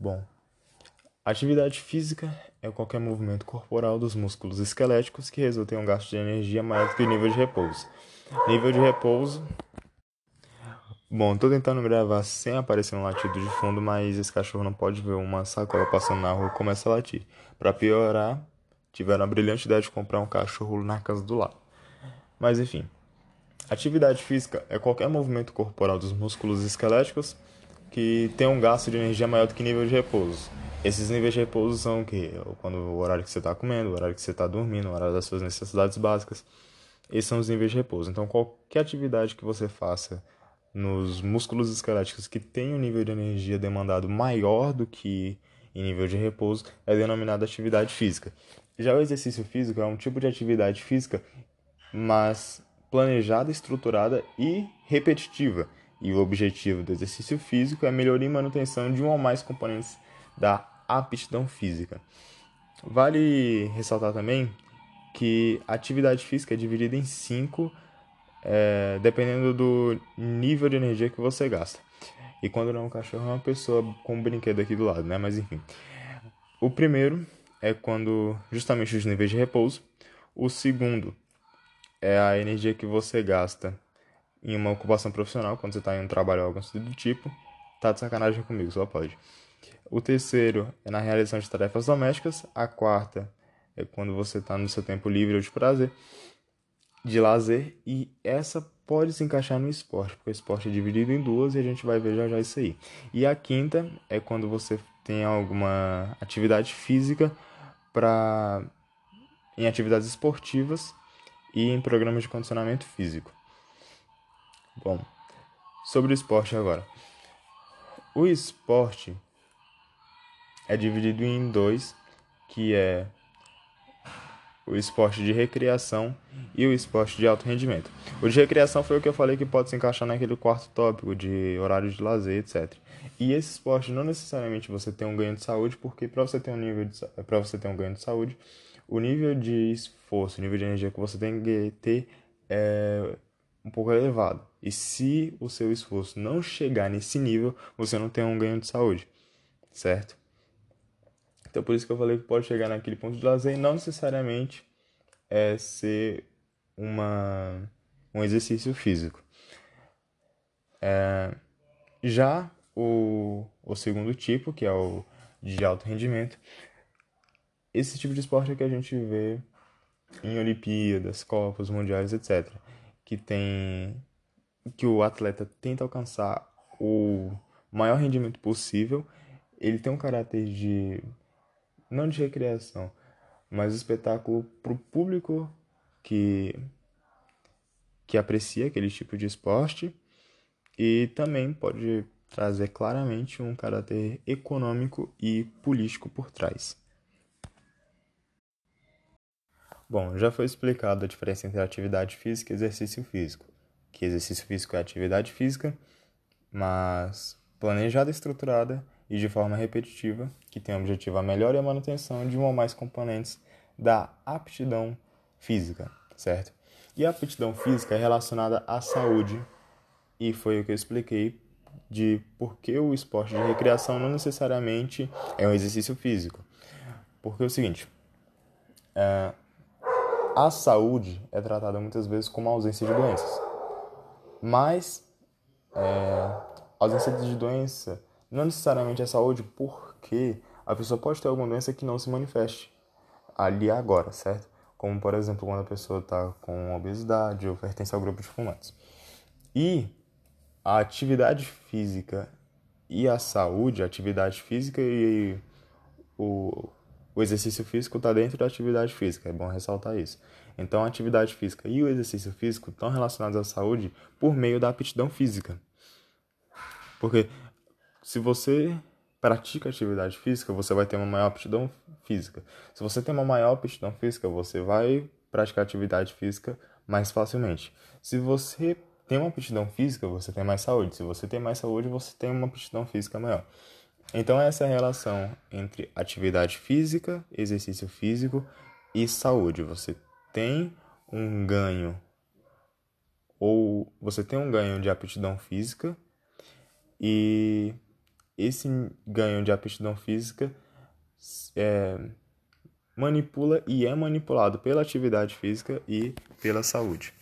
Bom, atividade física é qualquer movimento corporal dos músculos esqueléticos que resulta em um gasto de energia maior do que o nível de repouso. Nível de repouso. Bom, tô tentando gravar sem aparecer um latido de fundo, mas esse cachorro não pode ver uma sacola passando na rua e começa a latir. Para piorar, tiveram a brilhante ideia de comprar um cachorro na casa do lado. Mas enfim, atividade física é qualquer movimento corporal dos músculos esqueléticos que tem um gasto de energia maior do que nível de repouso. Esses níveis de repouso são o quê? Quando o horário que você está comendo, o horário que você está dormindo, o horário das suas necessidades básicas. Esses são os níveis de repouso. Então, qualquer atividade que você faça nos músculos esqueléticos que tem um nível de energia demandado maior do que em nível de repouso é denominada atividade física. Já o exercício físico é um tipo de atividade física, mas planejada, estruturada e repetitiva. E o objetivo do exercício físico é melhorar e manutenção de um ou mais componentes da aptidão física. Vale ressaltar também que a atividade física é dividida em cinco, é, dependendo do nível de energia que você gasta. E quando não é um cachorro, é uma pessoa com um brinquedo aqui do lado, né? Mas enfim. O primeiro é quando justamente os níveis de repouso. O segundo é a energia que você gasta em uma ocupação profissional, quando você está em um trabalho ou algo assim do tipo. Tá de sacanagem comigo, só pode. O terceiro é na realização de tarefas domésticas. A quarta é quando você está no seu tempo livre ou de prazer, de lazer. E essa pode se encaixar no esporte, porque o esporte é dividido em duas e a gente vai ver já já isso aí. E a quinta é quando você tem alguma atividade física para em atividades esportivas e em programas de condicionamento físico. Bom, sobre o esporte agora. O esporte é dividido em dois, que é o esporte de recreação e o esporte de alto rendimento. O de recreação foi o que eu falei que pode se encaixar naquele quarto tópico de horário de lazer, etc. E esse esporte não necessariamente você tem um ganho de saúde, porque para você ter um nível de para você ter um ganho de saúde, o nível de esforço, o nível de energia que você tem que ter é um pouco elevado. E se o seu esforço não chegar nesse nível, você não tem um ganho de saúde, certo? Então por isso que eu falei que pode chegar naquele ponto de lazer e não necessariamente é ser uma, um exercício físico. É, já o, o segundo tipo, que é o de alto rendimento, esse tipo de esporte é que a gente vê em Olimpíadas, Copas Mundiais, etc. Que tem que o atleta tenta alcançar o maior rendimento possível. Ele tem um caráter de não de recreação, mas espetáculo para o público que, que aprecia aquele tipo de esporte e também pode trazer claramente um caráter econômico e político por trás. Bom, já foi explicado a diferença entre atividade física e exercício físico. Que exercício físico é atividade física, mas planejada estruturada e de forma repetitiva, que tem o objetivo a melhora e a manutenção de um ou mais componentes da aptidão física, certo? E a aptidão física é relacionada à saúde, e foi o que eu expliquei de por que o esporte de recreação não necessariamente é um exercício físico. Porque é o seguinte, é, a saúde é tratada muitas vezes como ausência de doenças, mas é, ausência de doença não necessariamente é saúde, porque a pessoa pode ter alguma doença que não se manifeste ali agora, certo? Como, por exemplo, quando a pessoa está com obesidade ou pertence ao grupo de fumantes. E a atividade física e a saúde, a atividade física e o, o exercício físico está dentro da atividade física, é bom ressaltar isso. Então, a atividade física e o exercício físico estão relacionados à saúde por meio da aptidão física. Porque se você pratica atividade física, você vai ter uma maior aptidão física. Se você tem uma maior aptidão física, você vai praticar atividade física mais facilmente. Se você tem uma aptidão física, você tem mais saúde. Se você tem mais saúde, você tem uma aptidão física maior. Então essa é a relação entre atividade física, exercício físico e saúde. Você tem um ganho ou você tem um ganho de aptidão física e esse ganho de aptidão física é, manipula e é manipulado pela atividade física e pela saúde.